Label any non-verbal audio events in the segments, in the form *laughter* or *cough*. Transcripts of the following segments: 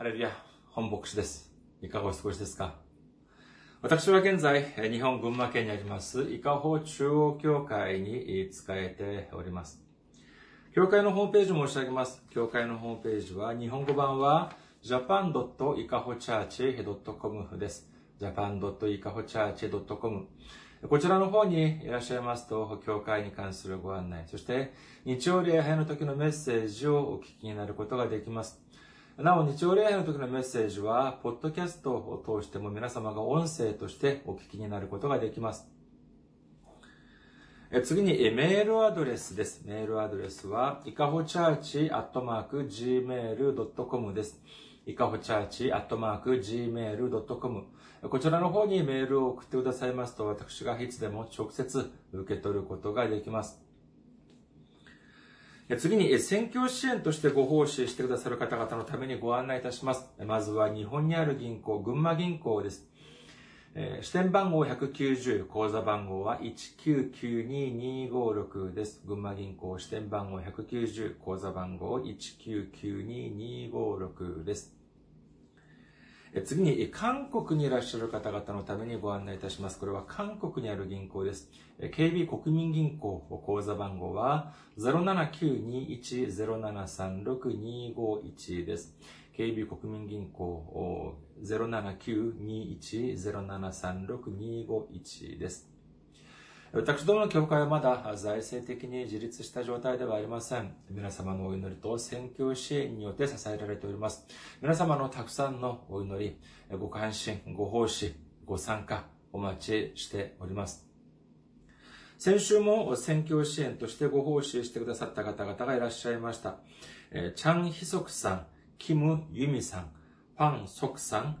ハレルヤ、本牧師です。いかがお過ごしですか？私は現在、日本群馬県にあります、伊香保中央教会に仕えております。教会のホームページを申し上げます。教会のホームページは、日本語版は japan.ikahochurch.com です。japan.ikahochurch.com こちらの方にいらっしゃいますと、教会に関するご案内、そして日曜礼拝の時のメッセージをお聞きになることができます。なお、日曜礼拝の時のメッセージは、ポッドキャストを通しても皆様が音声としてお聞きになることができます。次に、メールアドレスです。メールアドレスは、いかほチャーチアットマーク gmail.com です。いかほチャーチアットマーク gmail.com こちらの方にメールを送ってくださいますと、私がいつでも直接受け取ることができます。次に、選挙支援としてご奉仕してくださる方々のためにご案内いたします。まずは日本にある銀行、群馬銀行です。支店番号190、口座番号は1992256です。群馬銀行支店番号190、口座番号1992256です。次に、韓国にいらっしゃる方々のためにご案内いたします。これは韓国にある銀行です。KB 国民銀行口座番号は079210736251です。KB 国民銀行079210736251です。私どもの教会はまだ財政的に自立した状態ではありません。皆様のお祈りと宣教支援によって支えられております。皆様のたくさんのお祈り、ご関心、ご奉仕、ご参加、お待ちしております。先週も宣教支援としてご奉仕してくださった方々がいらっしゃいました。チャン・ヒソクさん、キム・ユミさん、ファン・ソクさん、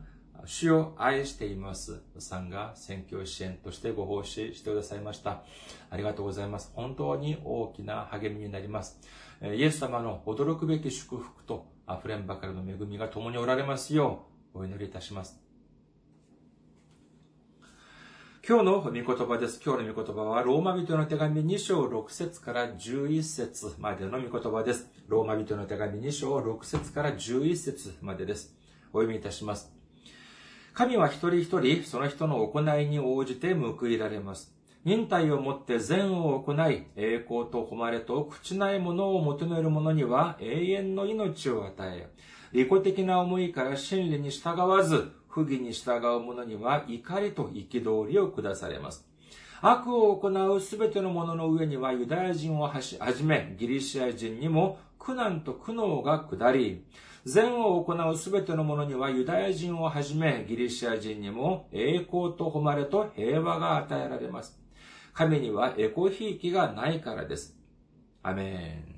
主を愛していますさんが宣教支援としてご奉仕してくださいました。ありがとうございます。本当に大きな励みになります。イエス様の驚くべき祝福と溢れんばかりの恵みが共におられますようお祈りいたします。今日の御言葉です。今日の御言葉は、ローマ人の手紙2章6節から11節までの御言葉です。ローマ人の手紙2章6節から11節までです。お読みいたします。神は一人一人、その人の行いに応じて報いられます。忍耐をもって善を行い、栄光と誉れと朽ちないものを求める者には永遠の命を与え、利己的な思いから真理に従わず、不義に従う者には怒りと憤りを下されます。悪を行うすべての者の上にはユダヤ人をはじめ、ギリシア人にも苦難と苦悩が下り、善を行うすべての者にはユダヤ人をはじめ、ギリシア人にも栄光と誉れと平和が与えられます。神にはエコひいきがないからです。アメン。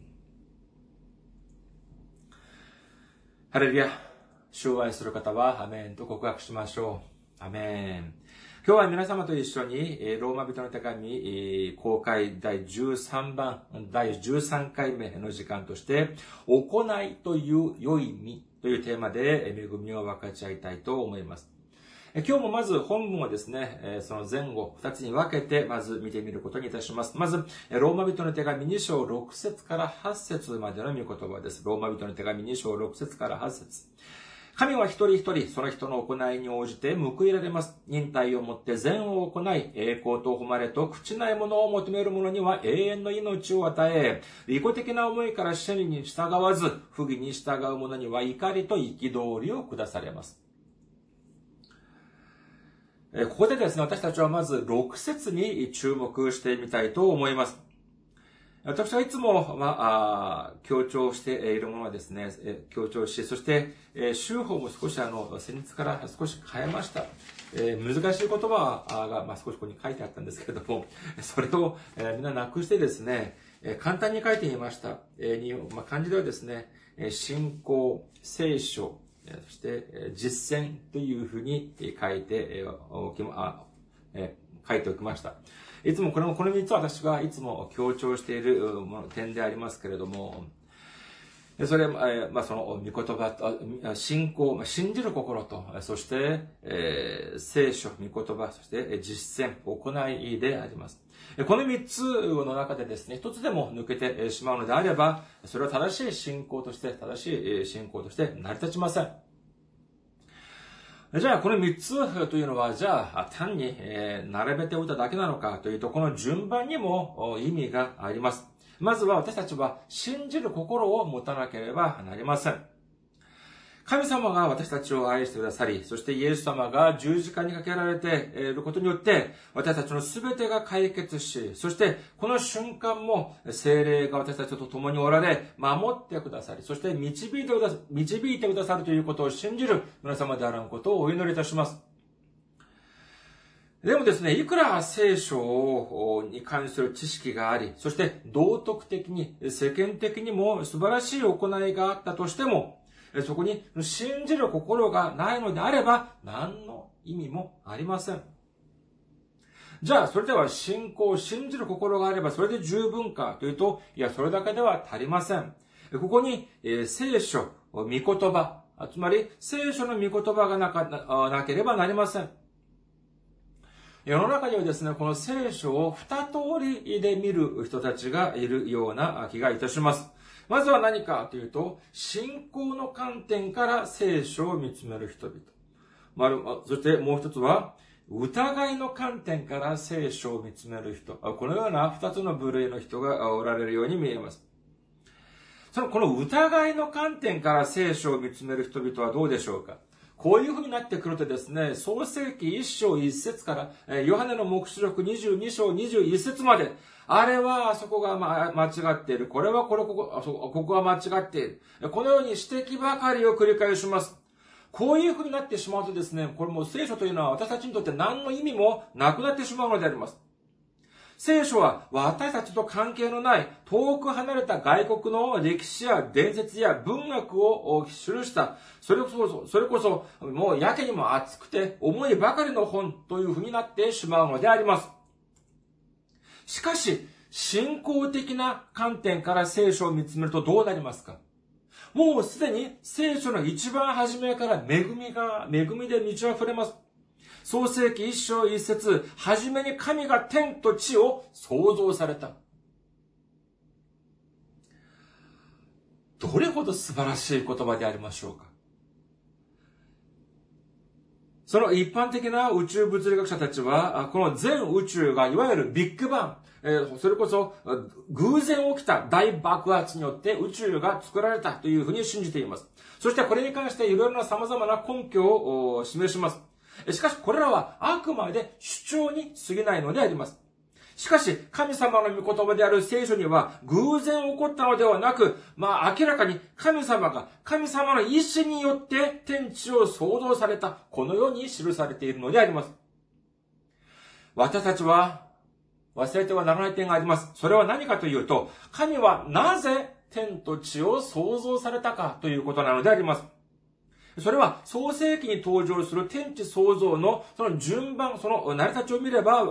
ハレルヤ。主を愛する方は、アメンと告白しましょう。アメン。今日は皆様と一緒に、ローマ人の手紙、公開第13番、第13回目の時間として、行いという良い実というテーマで恵みを分かち合いたいと思います。今日もまず本文をですね、その前後2つに分けてまず見てみることにいたします。まず、ローマ人の手紙2章6節から8節までの御言葉です。ローマ人の手紙2章6節から8節神は一人一人、その人の行いに応じて報いられます。忍耐をもって善を行い、栄光と誉れと朽ちないものを求める者には永遠の命を与え、利己的な思いから真理に従わず、不義に従う者には怒りと憤りを下されます。ここでですね、私たちはまず6節に注目してみたいと思います。私はいつも、まあ、強調しているものはですね、強調し、そして、週報も少しあの、先日から少し変えました。え、難しい言葉が、まあ、少しここに書いてあったんですけれども、*laughs* それを、えー、みんななくしてですね、え、簡単に書いてみました。えーまあ、漢字ではですね、え信仰、聖書、そして実践というふうに書いておきま、え、書いておきました。いつもこれも、この3つは私がいつも強調している点でありますけれども、それ、まあ、その、御言葉、信仰、信じる心と、そして、えー、聖書、御言葉、そして実践、行いであります。この3つの中でですね、一つでも抜けてしまうのであれば、それは正しい信仰として、正しい信仰として成り立ちません。じゃあ、この3つというのは、じゃあ、単に、え、並べておいただけなのかというと、この順番にも意味があります。まずは私たちは信じる心を持たなければなりません。神様が私たちを愛してくださり、そしてイエス様が十字架にかけられていることによって、私たちの全てが解決し、そしてこの瞬間も精霊が私たちと共におられ、守ってくださり、そして導いてくださ導いてくださるということを信じる皆様であることをお祈りいたします。でもですね、いくら聖書に関する知識があり、そして道徳的に、世間的にも素晴らしい行いがあったとしても、そこに信じる心がないのであれば、何の意味もありません。じゃあ、それでは信仰、信じる心があればそれで十分かというと、いや、それだけでは足りません。ここに、え、聖書、御言葉、つまり聖書の御言葉がなかなければなりません。世の中にはですね、この聖書を二通りで見る人たちがいるような気がいたします。まずは何かというと、信仰の観点から聖書を見つめる人々。まそしてもう一つは、疑いの観点から聖書を見つめる人。このような二つの部類の人がおられるように見えます。その、この疑いの観点から聖書を見つめる人々はどうでしょうか？こういう風になってくるとですね、創世記1章1節からえ、ヨハネの目視録22章21節まで、あれはあそこがま間違っている。これはこれここ、ここは間違っている。このように指摘ばかりを繰り返します。こういう風になってしまうとですね、これも聖書というのは私たちにとって何の意味もなくなってしまうのであります。聖書は私たちと関係のない遠く離れた外国の歴史や伝説や文学を記した、それこそ、それこそもうやけにも熱くて重いばかりの本という風になってしまうのであります。しかし、信仰的な観点から聖書を見つめるとどうなりますか？もうすでに聖書の一番初めから恵みが、恵みで満ち溢れます。創世記一章一節、はじめに神が天と地を創造された。どれほど素晴らしい言葉でありましょうか。その一般的な宇宙物理学者たちは、この全宇宙がいわゆるビッグバン、えそれこそ偶然起きた大爆発によって宇宙が作られたというふうに信じています。そしてこれに関していろいろな様々な根拠を示します。しかしこれらはあくまで主張に過ぎないのであります。しかし、神様の御言葉である聖書には、偶然起こったのではなく、まあ明らかに神様が、神様の意志によって天地を創造された、このように記されているのであります。私たちは、忘れてはならない点があります。それは何かというと、神はなぜ天と地を創造されたかということなのであります。それは創世記に登場する天地創造のその順番、その成り立ちを見れば、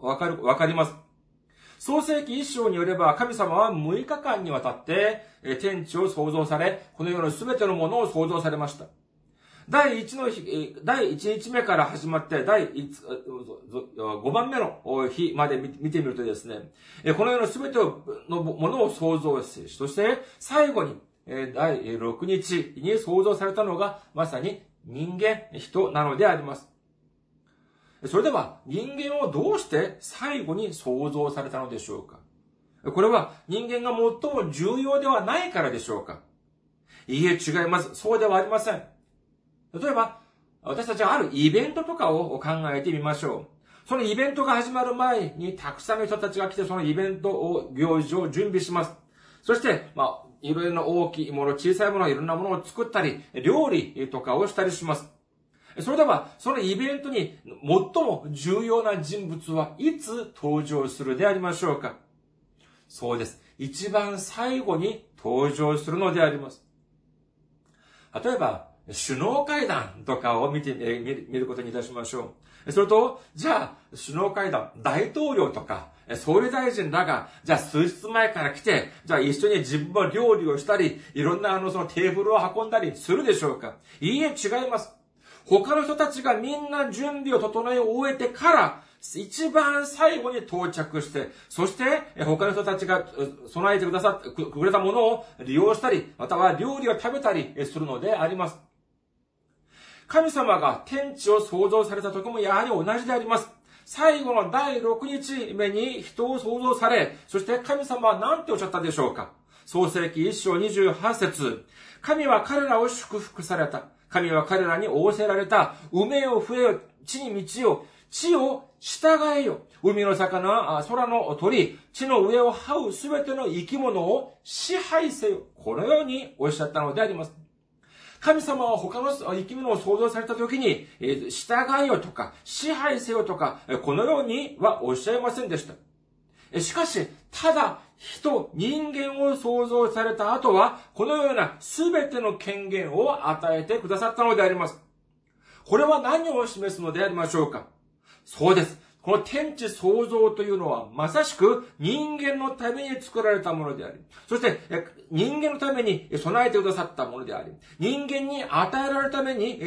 わかる、わかります。創世記一章によれば、神様は6日間にわたって、天地を創造され、この世の全てのものを創造されました。第1の日、第1日目から始まって、第5番目の日まで見てみるとですね、この世の全てのものを創造し、そして最後に第6日に創造されたのが、まさに人間、人なのであります。それでは、人間をどうして最後に創造されたのでしょうか？これは人間が最も重要ではないからでしょうか？いいえ、違います。そうではありません。例えば、私たちはあるイベントとかを考えてみましょう。そのイベントが始まる前にたくさんの人たちが来てそのイベントを、行事を準備します。そして、まあ、いろいろな大きいもの、小さいもの、いろんなものを作ったり、料理とかをしたりします。それでは、そのイベントに最も重要な人物はいつ登場するでありましょうか？そうです。一番最後に登場するのであります。例えば、首脳会談とかを見て、見ることにいたしましょう。それと、じゃあ、首脳会談、大統領とか、総理大臣らが、じゃあ数日前から来て、じゃあ一緒に自分も料理をしたり、いろんなあのそのテーブルを運んだりするでしょうか？いいえ、違います。他の人たちがみんな準備を整え終えてから、一番最後に到着して、そして、他の人たちが備えてくださって、くれたものを利用したり、または料理を食べたりするのであります。神様が天地を創造された時もやはり同じであります。最後の第6日目に人を創造され、そして神様は何ておっしゃったでしょうか創世記1章28節神は彼らを祝福された。神は彼らに仰せられた。梅を増えよ、地に道よ。地を従えよ。海の魚、空の鳥、地の上を這うすべての生き物を支配せよ。このようにおっしゃったのであります。神様は他の生き物を創造された時に、従えよとか、支配せよとか、このようにはおっしゃいませんでした。しかし、ただ、人、人間を創造された後は、このような全ての権限を与えてくださったのであります。これは何を示すのでありましょうかそうです。この天地創造というのは、まさしく人間のために作られたものであり、そして人間のために備えてくださったものであり、人間に与えられるために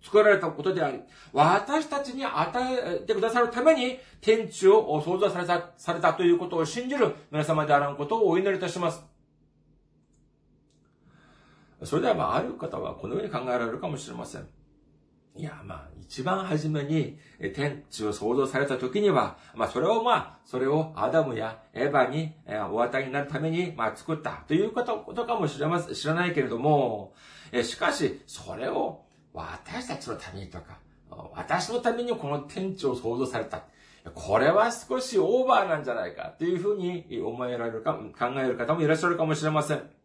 作られたことであり、私たちに与えてくださるために天地を創造されたされたということを信じる皆様であらんことをお祈りいたします。それではまあ、ある方はこのように考えられるかもしれません。いや、まあ、一番初めに天地を創造された時には、まあ、それをまあ、それをアダムやエヴァにえお与えになるために、まあ、作ったということとかもしれません、知らないけれどもえ、しかし、それを私たちのためにとか、私のためにこの天地を創造された。これは少しオーバーなんじゃないかというふうに思えられるか、考える方もいらっしゃるかもしれません。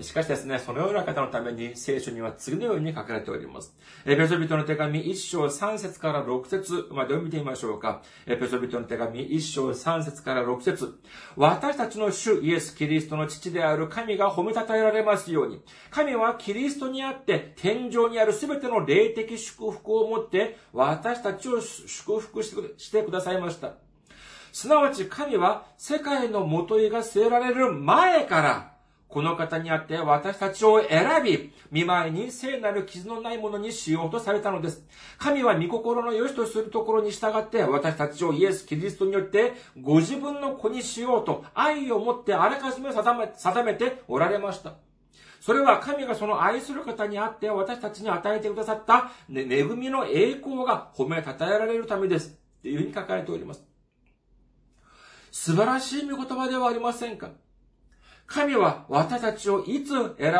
しかしですね、そのような方のために聖書には次のように書かれております。エペソビトの手紙1章3節から6節までを見てみましょうか。エペソビトの手紙1章3節から6節私たちの主イエス・キリストの父である神が褒めたたえられますように、神はキリストにあって天井にあるすべての霊的祝福をもって私たちを祝福してくださいました。すなわち神は世界の元いが据えられる前からこの方にあって私たちを選び、見舞いに聖なる傷のないものにしようとされたのです。神は御心の良しとするところに従って私たちをイエス・キリストによってご自分の子にしようと愛を持ってあらかじめ定め定めておられました。それは神がその愛する方にあって私たちに与えてくださった、恵みの栄光が褒めたたえられるためです。というふうに書かれております。素晴らしい御言葉ではありませんか神は私たちをいつ選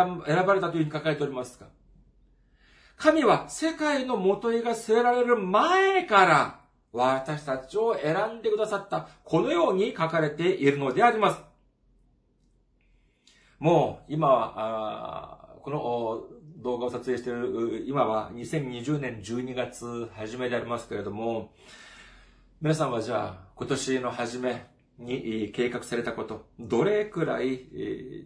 ばれたというふうに書かれておりますか？神は世界の元へが据えられる前から私たちを選んでくださった。このように書かれているのであります。もう今は、この動画を撮影している今は2020年12月初めでありますけれども、皆さんはじゃあ今年の初め、に計画されたこと、どれくらい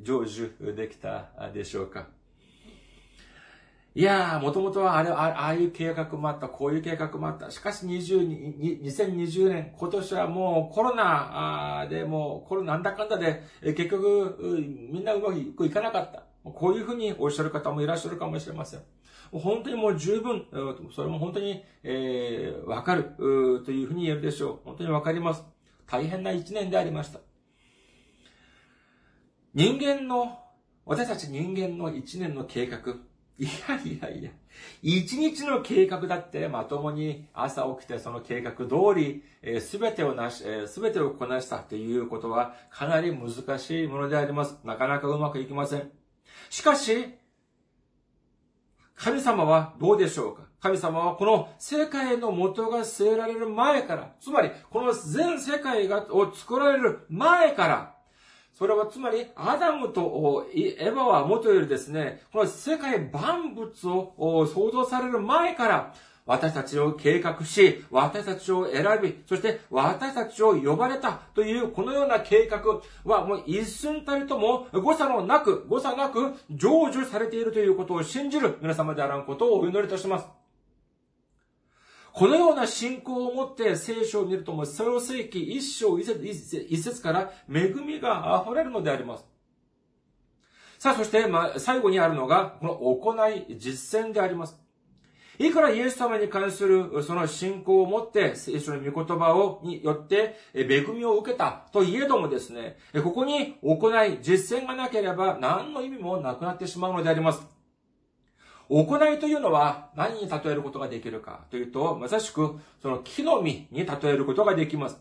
成就できたでしょうか？いやー、もともとはあれ、ああいう計画もあった、こういう計画もあった。しかし20、2020年、今年はもうコロナで、もうコロナなんだかんだで、結局、みんなうまくいかなかった。こういうふうにおっしゃる方もいらっしゃるかもしれません。本当にもう十分、それも本当に、えー、わかる、というふうに言えるでしょう。本当にわかります。大変な一年でありました。人間の、私たち人間の一年の計画、いやいやいや、一日の計画だってまともに朝起きてその計画通り、す、べ、てをなし、す、べ、てをこなしたということはかなり難しいものであります。なかなかうまくいきません。しかし、神様はどうでしょうか？神様はこの世界の元が据えられる前から、つまりこの全世界がを作られる前から、それはつまりアダムとエヴァは元よりですね、この世界万物を創造される前から、私たちを計画し、私たちを選び、そして私たちを呼ばれたというこのような計画はもう一寸たりとも誤差のなく、誤差なく成就されているということを信じる皆様であらんことをお祈りいたします。このような信仰を持って聖書を見るとも、創世記一章一節一節から恵みが溢れるのであります。さあ、そして、ま、最後にあるのが、この行い、実践であります。いくらイエス様に関するその信仰を持って聖書の御言葉を、によって恵みを受けたといえどもですね、ここに行い、実践がなければ何の意味もなくなってしまうのであります。行いというのは何に例えることができるかというと、まさしくその木の実に例えることができます。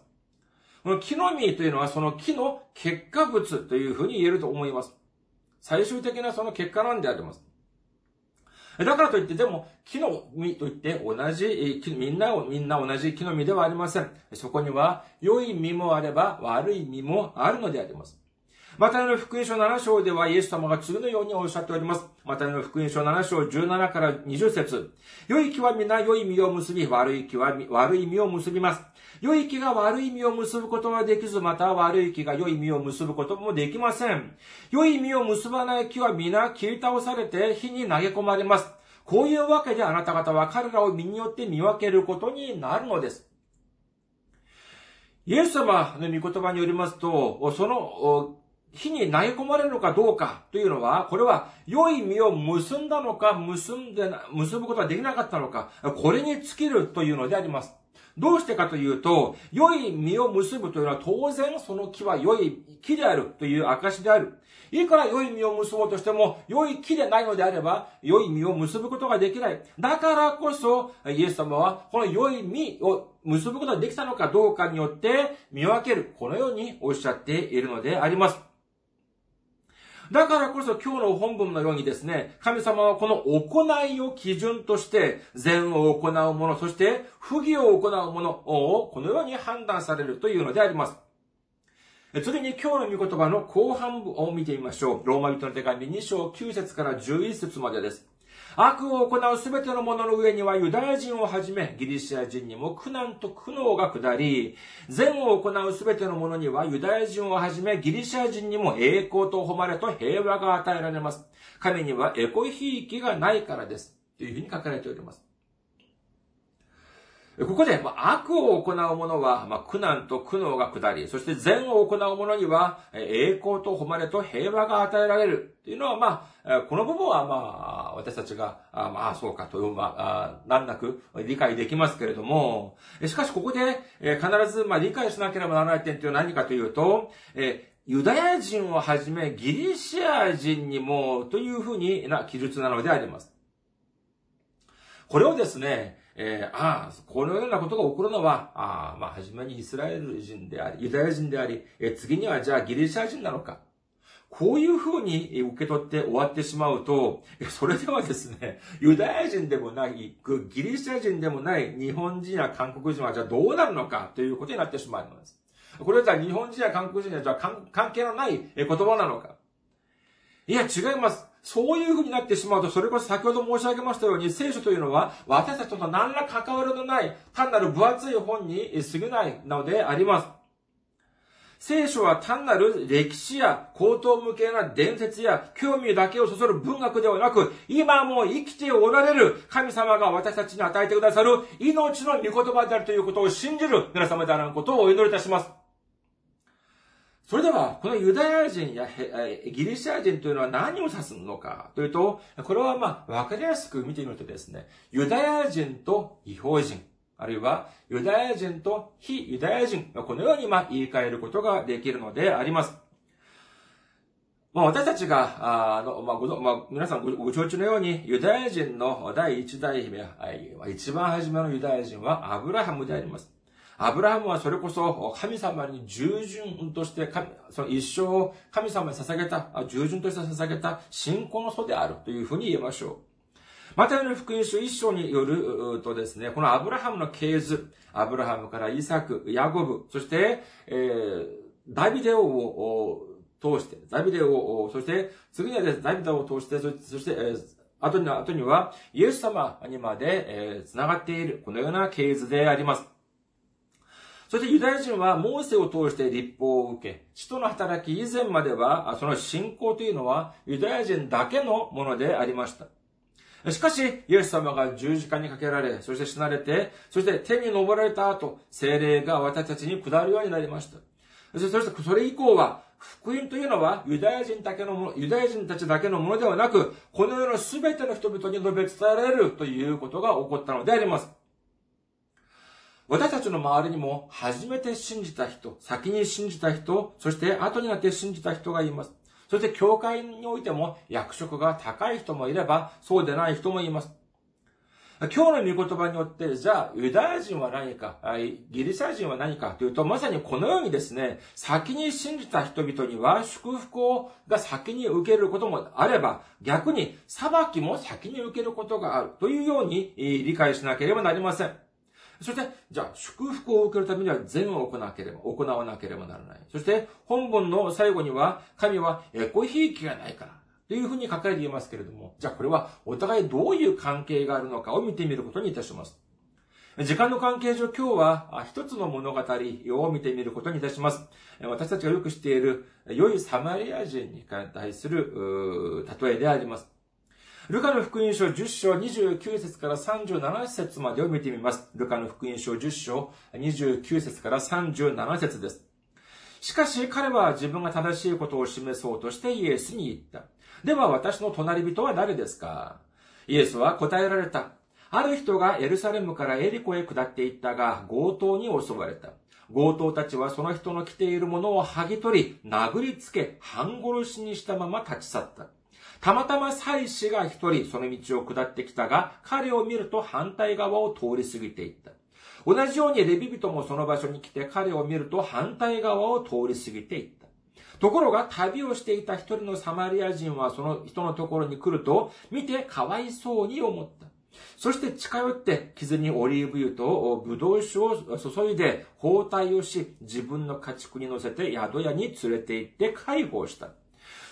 この木の実というのはその木の結果物というふうに言えると思います。最終的なその結果なんであります。だからといって、でも、木の実といって同じ、みんな、みんな同じ木の実ではありません。そこには、良い実もあれば、悪い実もあるのであります。またの福音書7章ではイエス様が次のようにおっしゃっております。またの福音書7章17から20節良い木は皆良い実を結び、悪い木は悪い実を結びます。良い木が悪い実を結ぶことはできず、また悪い木が良い実を結ぶこともできません。良い実を結ばない木は皆切り倒されて火に投げ込まれます。こういうわけであなた方は彼らを身によって見分けることになるのです。イエス様の御言葉によりますと、その火に投げ込まれるのかどうかというのは、これは良い実を結んだのか、結んで結ぶことができなかったのか、これに尽きるというのであります。どうしてかというと、良い実を結ぶというのは当然その木は良い木であるという証である。いくら良い実を結ぼうとしても、良い木でないのであれば、良い実を結ぶことができない。だからこそ、イエス様は、この良い実を結ぶことができたのかどうかによって見分ける。このようにおっしゃっているのであります。だからこそ今日の本文のようにですね、神様はこの行いを基準として、善を行うもの、そして不義を行うものをこのように判断されるというのであります。次に今日の御言葉の後半部を見てみましょう。ローマ人の手紙2章9節から11節までです。悪を行うすべてのものの上にはユダヤ人をはじめ、ギリシア人にも苦難と苦悩が下り、善を行うすべてのものにはユダヤ人をはじめ、ギリシア人にも栄光と誉れと平和が与えられます。神にはエコひいきがないからです。というふうに書かれております。ここで、まあ、悪を行う者は、まあ、苦難と苦悩が下り、そして善を行う者には、栄光と誉れと平和が与えられる。というのは、まあ、この部分は、まあ、私たちが、あまあ、そうかという、まあ、難なく理解できますけれども、しかし、ここで、必ず、まあ、理解しなければならない点というのは何かというと、えユダヤ人をはじめ、ギリシア人にも、というふうにな記述なのであります。これをですね、えー、ああ、このようなことが起こるのは、ああ、まあ、はじめにイスラエル人であり、ユダヤ人であり、えー、次にはじゃあギリシャ人なのか。こういうふうに受け取って終わってしまうと、それではですね、ユダヤ人でもない、ギリシャ人でもない日本人や韓国人はじゃあどうなるのかということになってしまうのです。これはじゃあ日本人や韓国人はじゃあ関係のない言葉なのか。いや、違います。そういう風になってしまうと、それこそ先ほど申し上げましたように、聖書というのは、私たちと何ら関わりのない、単なる分厚い本に過ぎないのであります。聖書は単なる歴史や高等無形な伝説や興味だけをそそる文学ではなく、今も生きておられる神様が私たちに与えてくださる命の御言葉であるということを信じる皆様であることをお祈りいたします。それでは、このユダヤ人やギリシャ人というのは何を指すのかというと、これはまあ、わかりやすく見てみるとですね、ユダヤ人と違法人、あるいはユダヤ人と非ユダヤ人、このようにまあ言い換えることができるのであります。まあ、私たちが、あの、まあ、ご、まあ、皆さんごご承知のように、ユダヤ人の第一代姫、一番初めのユダヤ人はアブラハムであります。アブラハムはそれこそ神様に従順としてその一生を神様に捧げた、従順として捧げた信仰の祖であるというふうに言えましょう。またの福音書一章によるとですね、このアブラハムの系図、アブラハムからイサク、ヤゴブ、そして、えー、ダビデオを通して、ダビデオを、そして次にはです、ダビデオを通して、そして、えー、後には、後には、イエス様にまで、えー、繋がっている、このような系図であります。そしてユダヤ人はモーセを通して立法を受け、使徒の働き以前までは、その信仰というのはユダヤ人だけのものでありました。しかし、イエス様が十字架にかけられ、そして死なれて、そして天に昇られた後、精霊が私たちに下るようになりました。そしてそれ以降は、福音というのはユダヤ人だけのもの、ユダヤ人たちだけのものではなく、この世の全ての人々に述べ伝えられるということが起こったのであります。私たちの周りにも初めて信じた人、先に信じた人、そして後になって信じた人がいます。そして教会においても役職が高い人もいれば、そうでない人もいます。今日の御言葉によって、じゃあ、ユダヤ人は何か、ギリシャ人は何かというと、まさにこのようにですね、先に信じた人々には祝福をが先に受けることもあれば、逆に裁きも先に受けることがあるというように理解しなければなりません。そして、じゃあ、祝福を受けるためには善を行わなければ、行わなければならない。そして、本文の最後には、神はエコひいきがないから。というふうに書かれていますけれども、じゃあこれはお互いどういう関係があるのかを見てみることにいたします。時間の関係上今日は一つの物語を見てみることにいたします。私たちがよく知っている良いサマリア人に対する例えであります。ルカの福音書10章29節から37節までを見てみます。ルカの福音書10章29節から37節です。しかし彼は自分が正しいことを示そうとしてイエスに言った。では私の隣人は誰ですか？イエスは答えられた。ある人がエルサレムからエリコへ下っていったが、強盗に襲われた。強盗たちはその人の着ているものを剥ぎ取り、殴りつけ、半殺しにしたまま立ち去った。たまたま祭司が一人その道を下ってきたが、彼を見ると反対側を通り過ぎていった。同じようにレビ人もその場所に来て彼を見ると反対側を通り過ぎていった。ところが旅をしていた一人のサマリア人はその人のところに来ると見てかわいそうに思った。そして近寄って傷にオリーブ油とブドウ酒を注いで包帯をし自分の家畜に乗せて宿屋に連れて行って解放した。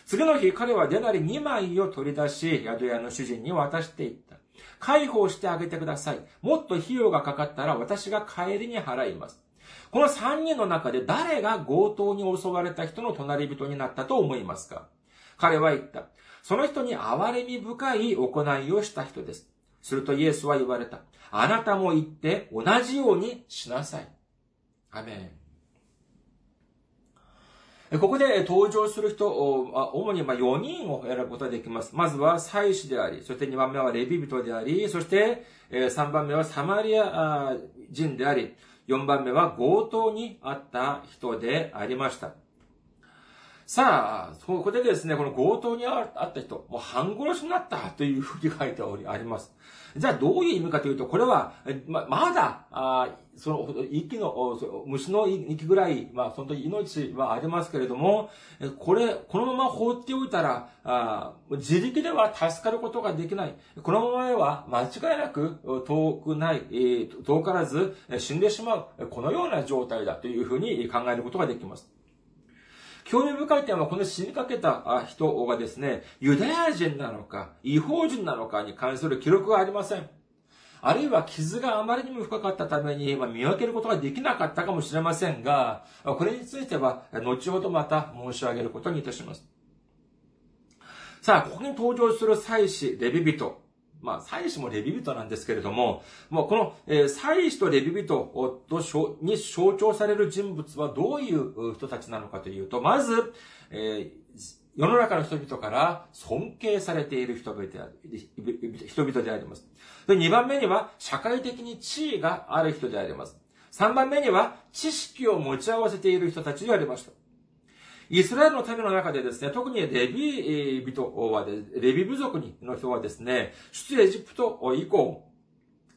次の日彼はデナリ2枚を取り出し宿屋の主人に渡していった。解放してあげてください。もっと費用がかかったら私が帰りに払います。この3人の中で誰が強盗に襲われた人の隣人になったと思いますか？彼は言った。その人に憐れみ深い行いをした人です。するとイエスは言われた。あなたも言って同じようにしなさい。アメン。ここで登場する人、主に4人を選ぶことができます。まずは祭司であり、そして2番目はレビ人であり、そして3番目はサマリア人であり、4番目は強盗にあった人でありました。さあ、ここでですね、この強盗にあった人、もう半殺しになったというふうに書いてあります。じゃあどういう意味かというと、これは、ま、まだ、あその、息の、虫の息ぐらい、まあ、その時命はありますけれども、これ、このまま放っておいたら、あ自力では助かることができない。このままでは間違いなく遠くない、遠からず死んでしまう。このような状態だというふうに考えることができます。興味深い点はこの死にかけた人がですね、ユダヤ人なのか、違法人なのかに関する記録がありません。あるいは傷があまりにも深かったために、見分けることができなかったかもしれませんが、これについては、後ほどまた申し上げることにいたします。さあ、ここに登場する祭司、レビ人。まあ、祭司もレビ人なんですけれども、もうこの、えー、祭司とレビ人とに象徴される人物はどういう人たちなのかというと、まず、えー世の中の人々から尊敬されている人々であ人々であります。で2番目には社会的に地位がある人であります。3番目には知識を持ち合わせている人たちでありました。イスラエルの民の中でですね、特にレビ人は、レビ部族の人はですね、出エジプト以降、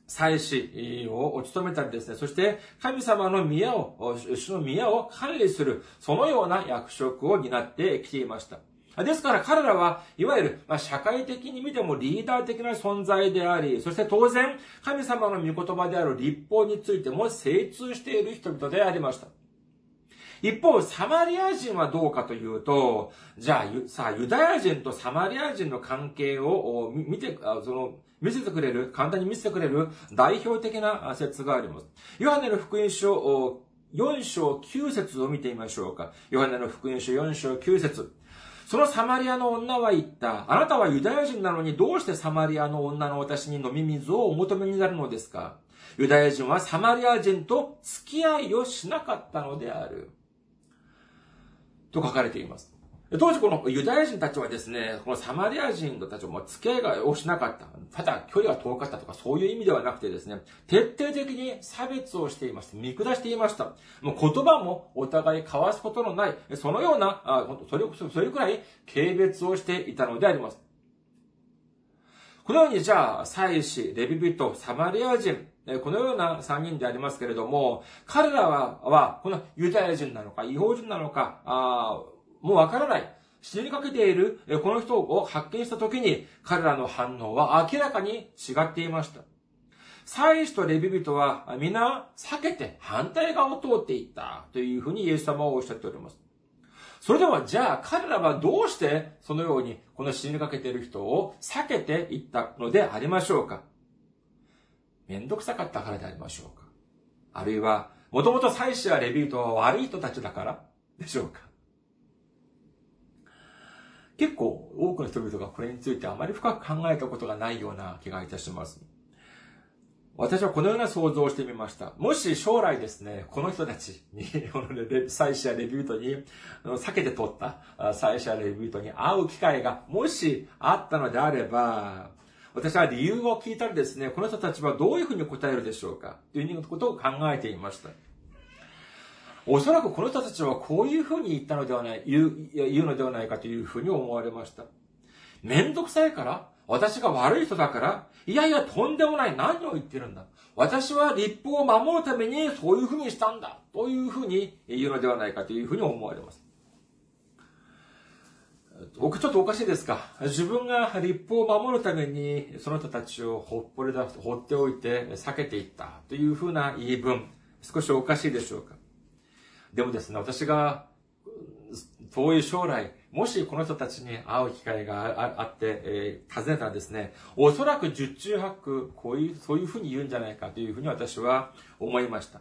祭司を務めたりですね、そして神様の宮を、主の宮を管理する、そのような役職を担ってきていました。ですから彼らは、いわゆる、ま社会的に見てもリーダー的な存在であり、そして当然、神様の御言葉である立法についても精通している人々でありました。一方、サマリア人はどうかというと、じゃあ、さあ、ユダヤ人とサマリア人の関係を見て、その、見せてくれる、簡単に見せてくれる代表的な説があります。ヨハネの福音書4章9節を見てみましょうか。ヨハネの福音書4章9節そのサマリアの女は言った。あなたはユダヤ人なのにどうしてサマリアの女の私に飲み水をお求めになるのですか？ユダヤ人はサマリア人と付き合いをしなかったのである。と書かれています。当時このユダヤ人たちはですね、このサマリア人たちも付き合いをしなかった。ただ距離が遠かったとかそういう意味ではなくてですね、徹底的に差別をしていました。見下していました。もう言葉もお互い交わすことのない、そのような、あそれそれくらい軽蔑をしていたのであります。このようにじゃあ、祭司、レビ人、サマリア人、このような三人でありますけれども、彼らは、はこのユダヤ人なのか、違法人なのか、あもうわからない。死にかけているこの人を発見した時に彼らの反応は明らかに違っていました。祭司とレビ人は皆避けて反対側を通っていったというふうにイエス様はおっしゃっております。それではじゃあ彼らはどうしてそのようにこの死にかけている人を避けていったのでありましょうか？めんどくさかったからでありましょうかあるいは、もともと祭司やレビュートは悪い人たちだからでしょうか結構多くの人々がこれについてあまり深く考えたことがないような気がいたします。私はこのような想像をしてみました。もし将来ですね、この人たちに、この祭司やレビュートに、避けて取った祭司やレビュートに会う機会がもしあったのであれば、私は理由を聞いたらですね、この人たちはどういうふうに答えるでしょうかということを考えていました。おそらくこの人たちはこういうふうに言ったのではない、言う、言うのではないかというふうに思われました。めんどくさいから私が悪い人だからいやいや、とんでもない。何を言ってるんだ。私は立法を守るためにそういうふうにしたんだ。というふうに言うのではないかというふうに思われます。僕ちょっとおかしいですか？自分が立法を守るためにその人たちをほっぽり出して、放っておいて避けていったというふうな言い分、少しおかしいでしょうか？でもですね、私が遠い将来、もしこの人たちに会う機会があって、えー、尋ねたらですね、おそらく十中八九、こういう、そういうふうに言うんじゃないかというふうに私は思いました。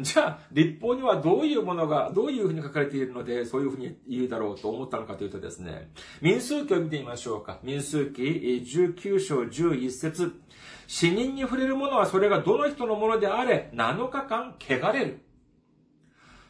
じゃあ、立法にはどういうものが、どういうふうに書かれているので、そういうふうに言うだろうと思ったのかというとですね、民数記を見てみましょうか。民数記19章11節死人に触れるものはそれがどの人のものであれ、7日間汚れる。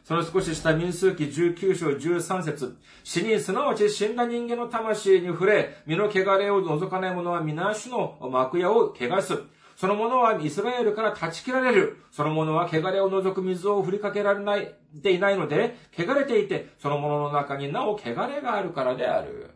その少し下民数記19章13節死人、すなわち死んだ人間の魂に触れ、身の汚れを除かない者は皆主の幕屋を汚す。その者はイスラエルから断ち切られる。その者は汚れを除く水を振りかけられない、でいないので、汚れていて、その者の中になお汚れがあるからである。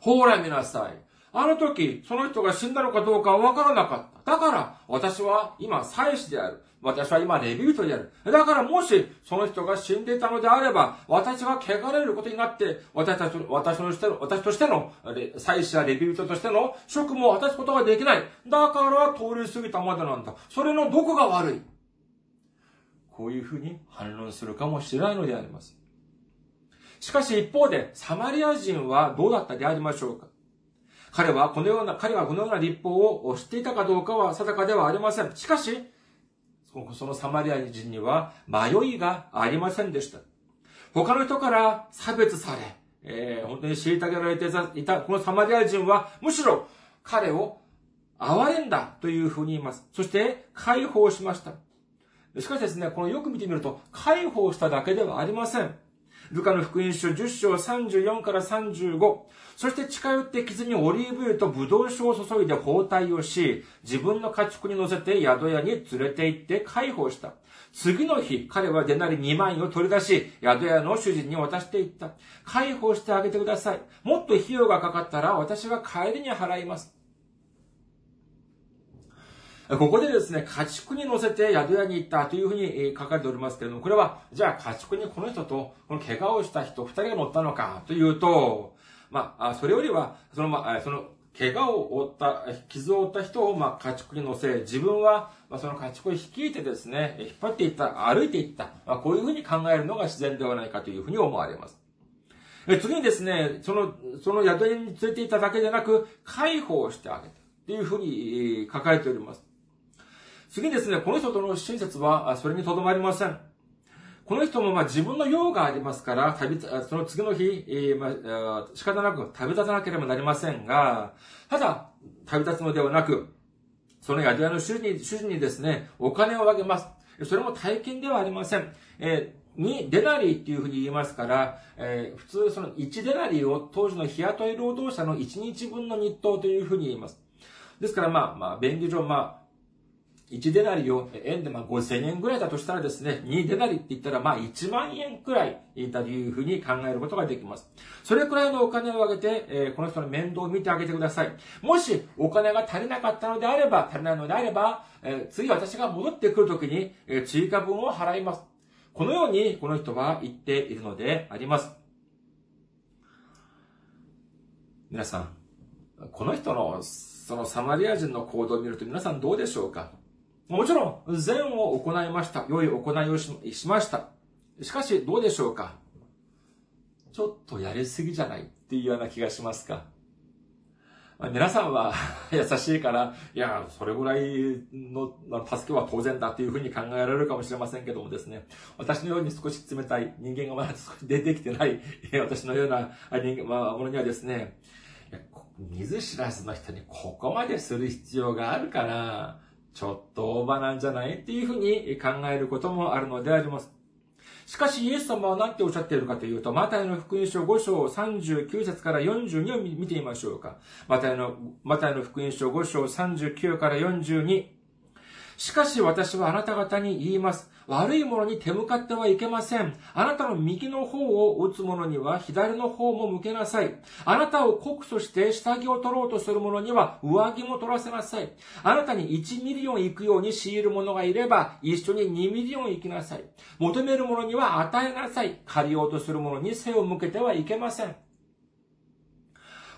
ほら見なさい。あの時、その人が死んだのかどうかはわからなかった。だから、私は今、祭司である。私は今レビュートである。だからもし、その人が死んでいたのであれば、私が汚れることになって、私たち、私としての、私としての、祭司やレビュートとしての職務を果たすことができない。だから通り過ぎたまでなんだ。それのどこが悪い？こういうふうに反論するかもしれないのであります。しかし一方で、サマリア人はどうだったでありましょうか？彼はこのような、彼はこのような立法を知っていたかどうかは定かではありません。しかし、そのサマリア人には迷いがありませんでした。他の人から差別され、えー、本当に虐げられていたこのサマリア人は、むしろ彼を憐れんだというふうに言います。そして解放しました。しかしですね、このよく見てみると、解放しただけではありません。ルカの福音書10章34から35。そして近寄って傷にオリーブ油とブドウ酒を注いで包帯をし、自分の家畜に乗せて宿屋に連れて行って解放した。次の日、彼はデナリ2万円を取り出し、宿屋の主人に渡していった。解放してあげてください。もっと費用がかかったら私が帰りに払います。ここでですね、家畜に乗せて宿屋に行ったというふうに書かれておりますけれども、これは、じゃあ家畜にこの人と、この怪我をした人、二人が乗ったのかというと、まあ、それよりは、その、まあ、その、怪我を負った、傷を負った人を、まあ、家畜に乗せ、自分は、まあ、その家畜を率いてですね、引っ張っていった、歩いていった、まあ、こういうふうに考えるのが自然ではないかというふうに思われます。次にですね、その、その宿屋に連れて行っただけでなく、解放してあげた。というふうに書かれております。次にですね、この人との親切はそれにとどまりません。この人もまあ自分の用がありますから、旅、その次の日、えー、まあ、仕方なく旅立たなければなりませんが、ただ、旅立つのではなく、その宿屋の主人に、主人にですね、お金をあげます。それも大金ではありません。えー2デナリーっていうふうに言いますから、えー、普通その1デナリーを当時の日雇い労働者の1日分の日当というふうに言います。ですからまあまあ、便宜上まあ、1デナリを円でまあ5000円ぐらいだとしたらですね、2デナリって言ったらまあ1万円くらいだというふうに考えることができます。それくらいのお金をあげて、えー、この人の面倒を見てあげてください。もしお金が足りなかったのであれば、足りないのであれば、えー、次私が戻ってくるときに、えー、追加分を払います。このようにこの人は言っているのであります。皆さん、この人のそのサマリア人の行動を見ると皆さんどうでしょうか？もちろん、善を行いました。良い行いをしました。しかし、どうでしょうか？ちょっとやりすぎじゃないっていうような気がしますか？皆さんは *laughs* 優しいから、いや、それぐらいの助けは当然だというふうに考えられるかもしれませんけどもですね、私のように少し冷たい人間がまだ少し出てきてない、*laughs* 私のような人間、まあ、ものにはですね、見ず知らずの人にここまでする必要があるかなちょっとオーバーなんじゃないっていうふうに考えることもあるのであります。しかし、イエス様は何ておっしゃっているかというと、マタイの福音書5章39節から42を見てみましょうか。マタイの、マタイの福音書5章39から42。しかし私はあなた方に言います。悪いものに手向かってはいけません。あなたの右の頬を打つ者には左の頬も向けなさい。あなたを告訴して下着を取ろうとする者には上着も取らせなさい。あなたに1ミリオン行くように強いる者がいれば一緒に2ミリオン行きなさい。求める者には与えなさい。借りようとする者に背を向けてはいけません。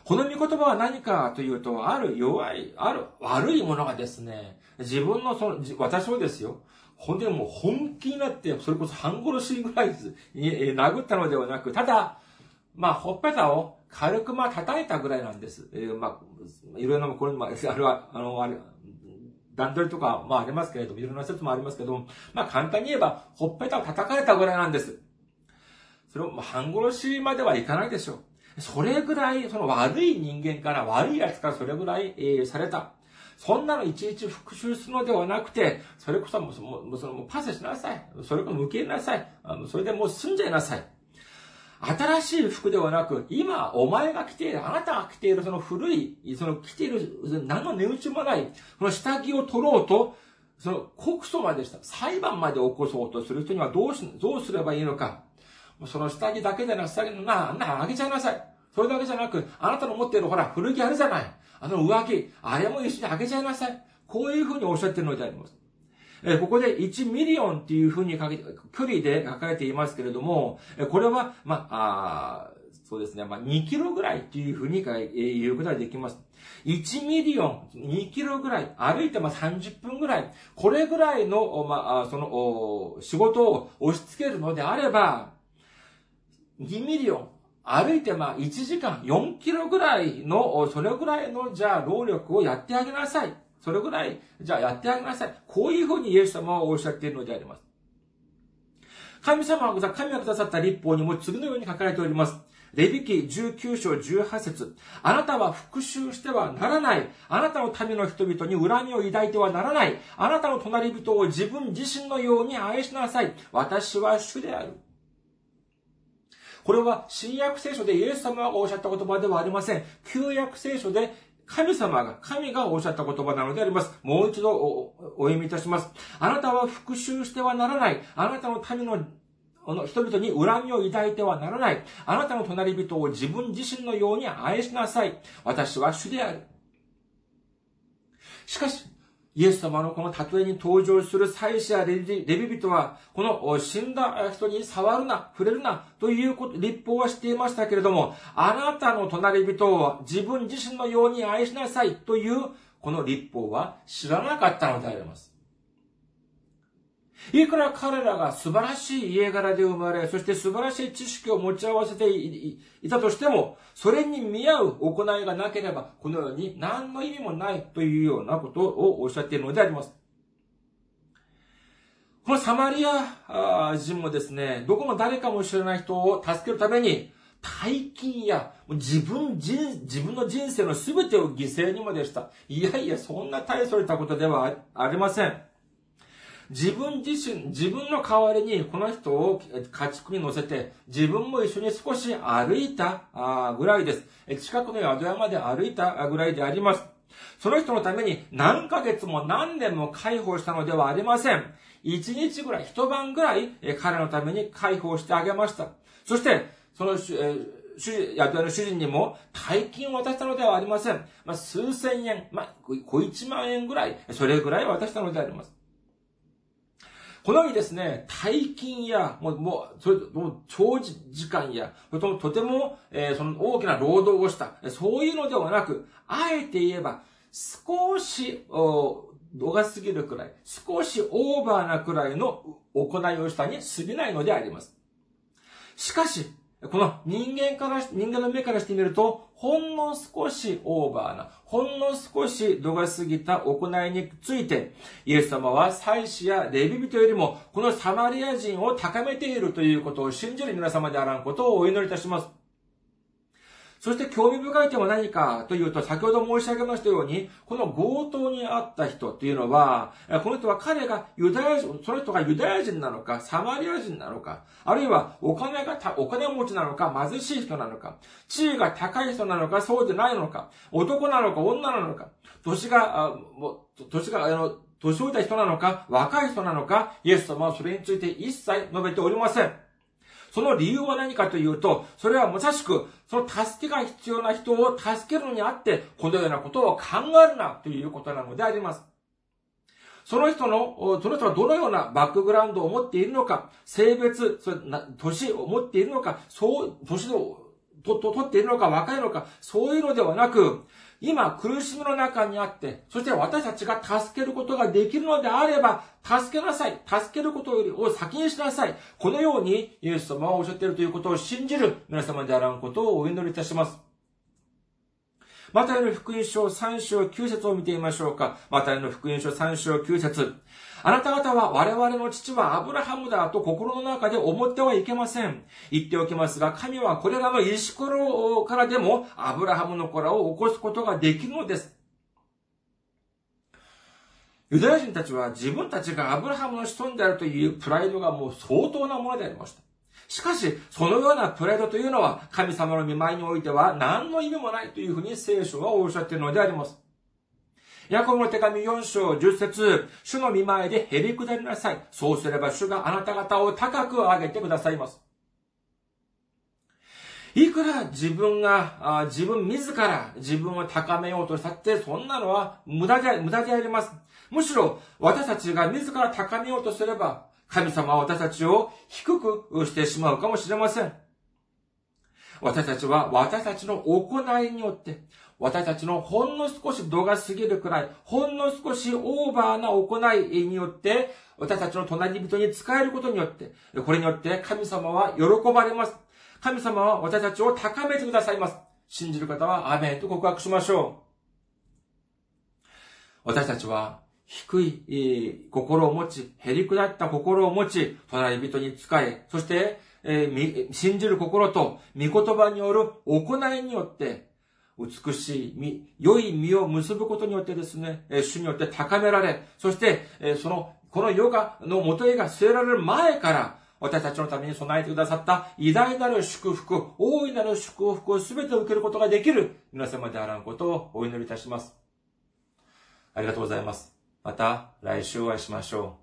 この御言葉は何かというと、ある弱い、ある悪いものがですね、自分のその、私をですよ、ほんでもう本気になって、それこそ半殺しぐらいに殴ったのではなく、ただ、まあ、ほっぺたを軽くまあ叩いたぐらいなんです。えー、まあ、いろいろな、これ、まあ、*laughs* あれは、あの、あれ、段取りとか、まあありますけれども、いろんな説もありますけども、まあ簡単に言えば、ほっぺたを叩かれたぐらいなんです。それを、まあ、半殺しまではいかないでしょう。それぐらい、その悪い人間から、悪い奴からそれぐらい、えー、された。そんなのいちいち復習するのではなくて、それこそもう、もうそのもうパスしなさい。それこそ向けなさい。あのそれでもう済んじゃいなさい。新しい服ではなく、今、お前が着ている、あなたが着ているその古い、その着ている、何の値打ちもない、その下着を取ろうと、その告訴までした。裁判まで起こそうとする人にはどうし、どうすればいいのか。その下着だけでなく、下着のな、あんな、あげちゃいなさい。それだけじゃなく、あなたの持っているほら、古着あるじゃない。あの上着、あれも一緒にあげちゃいなさい。こういうふうにおっしゃってるのであります。えここで1ミリオンっていうふうに書け、距離で書かれていますけれども、これは、まあ、あそうですね、まあ、2キロぐらいっていうふうに言うことができます。1ミリオン、2キロぐらい、歩いてまあ30分ぐらい、これぐらいの、まあ、その、仕事を押し付けるのであれば、2ミリオン、歩いてまあ1時間4キロぐらいの、それぐらいのじゃあ労力をやってあげなさい。それぐらい、じゃあやってあげなさい。こういうふうにイエス様はおっしゃっているのであります。神様が、神がくださった律法にも次のように書かれております。レビ記19章18節あなたは復讐してはならない。あなたの民の人々に恨みを抱いてはならない。あなたの隣人を自分自身のように愛しなさい。私は主である。これは新約聖書でイエス様がおっしゃった言葉ではありません。旧約聖書で神様が、神がおっしゃった言葉なのであります。もう一度お読みいたします。あなたは復讐してはならない。あなたの民の人々に恨みを抱いてはならない。あなたの隣人を自分自身のように愛しなさい。私は主である。しかし、イエス様のこの例えに登場する祭司やレビ人は、この死んだ人に触るな、触れるな、ということ、立法はしていましたけれども、あなたの隣人を自分自身のように愛しなさいという、この立法は知らなかったのであります。いくら彼らが素晴らしい家柄で生まれ、そして素晴らしい知識を持ち合わせていたとしても、それに見合う行いがなければ、このように何の意味もないというようなことをおっしゃっているのであります。このサマリア人もですね、どこも誰かもしれない人を助けるために、大金や自分、自分の人生の全てを犠牲にもでした。いやいや、そんな大それたことではありません。自分自身、自分の代わりにこの人を家畜に乗せて、自分も一緒に少し歩いたぐらいです。近くの宿山で歩いたぐらいであります。その人のために何ヶ月も何年も解放したのではありません。一日ぐらい、一晩ぐらい、彼のために解放してあげました。そして、その、主宿屋の主人にも大金を渡したのではありません。まあ、数千円、まあ、小一万円ぐらい、それぐらい渡したのであります。このようにですね、大金や、もう、もう、それ、もう長時間や、とても、とても、えー、その大きな労働をした、そういうのではなく、あえて言えば、少し、お度が過ぎるくらい、少しオーバーなくらいの行いをしたに過ぎないのであります。しかし、この人間から、人間の目からしてみると、ほんの少しオーバーな、ほんの少し度が過ぎた行いについて、イエス様は祭司やレビ人よりも、このサマリア人を高めているということを信じる皆様であらんことをお祈りいたします。そして興味深い点は何かというと、先ほど申し上げましたように、この強盗にあった人というのは、この人は彼がユダヤ人、その人がユダヤ人なのか、サマリア人なのか、あるいはお金がお金持ちなのか、貧しい人なのか、地位が高い人なのか、そうでないのか、男なのか、女なのか、年が、あもう年が、あの、年老いた人なのか、若い人なのか、イエス様はそれについて一切述べておりません。その理由は何かというと、それはまさしく、その助けが必要な人を助けるのにあって、このようなことを考えるなということなのであります。その人の、その人はどのようなバックグラウンドを持っているのか、性別、それ年を持っているのか、そう、年を、と、と、取っているのか、若いのか、そういうのではなく、今苦しみの中にあって、そして私たちが助けることができるのであれば、助けなさい。助けることよりを先にしなさい。このように、イエス様はおっしゃっているということを信じる皆様であらんことをお祈りいたします。マタイの福音書3章9節を見てみましょうか。マタイの福音書3章9節あなた方は我々の父はアブラハムだと心の中で思ってはいけません。言っておきますが、神はこれらの石ころからでもアブラハムの子らを起こすことができるのです。ユダヤ人たちは自分たちがアブラハムの子孫であるというプライドがもう相当なものでありました。しかし、そのようなプライドというのは、神様の見舞いにおいては何の意味もないというふうに聖書はおっしゃっているのであります。ヤコブの手紙4章10節主の見前でへり下りなさい。そうすれば主があなた方を高く上げてくださいます。いくら自分が、自分自ら自分を高めようとしたって、そんなのは無駄で、無駄であります。むしろ、私たちが自ら高めようとすれば、神様は私たちを低くしてしまうかもしれません。私たちは私たちの行いによって、私たちのほんの少し度が過ぎるくらい、ほんの少しオーバーな行いによって、私たちの隣人に使えることによって、これによって神様は喜ばれます。神様は私たちを高めてくださいます。信じる方はアメンと告白しましょう。私たちは低い心を持ち、減り下った心を持ち、隣人に仕え、そして、えー、信じる心と御言葉による行いによって、美しい実、良い実を結ぶことによってですね、主によって高められ、そして、その、このヨガの元絵が据えられる前から、私たちのために備えてくださった偉大なる祝福、大いなる祝福を全て受けることができる皆様であらんことをお祈りいたします。ありがとうございます。また来週お会いしましょう。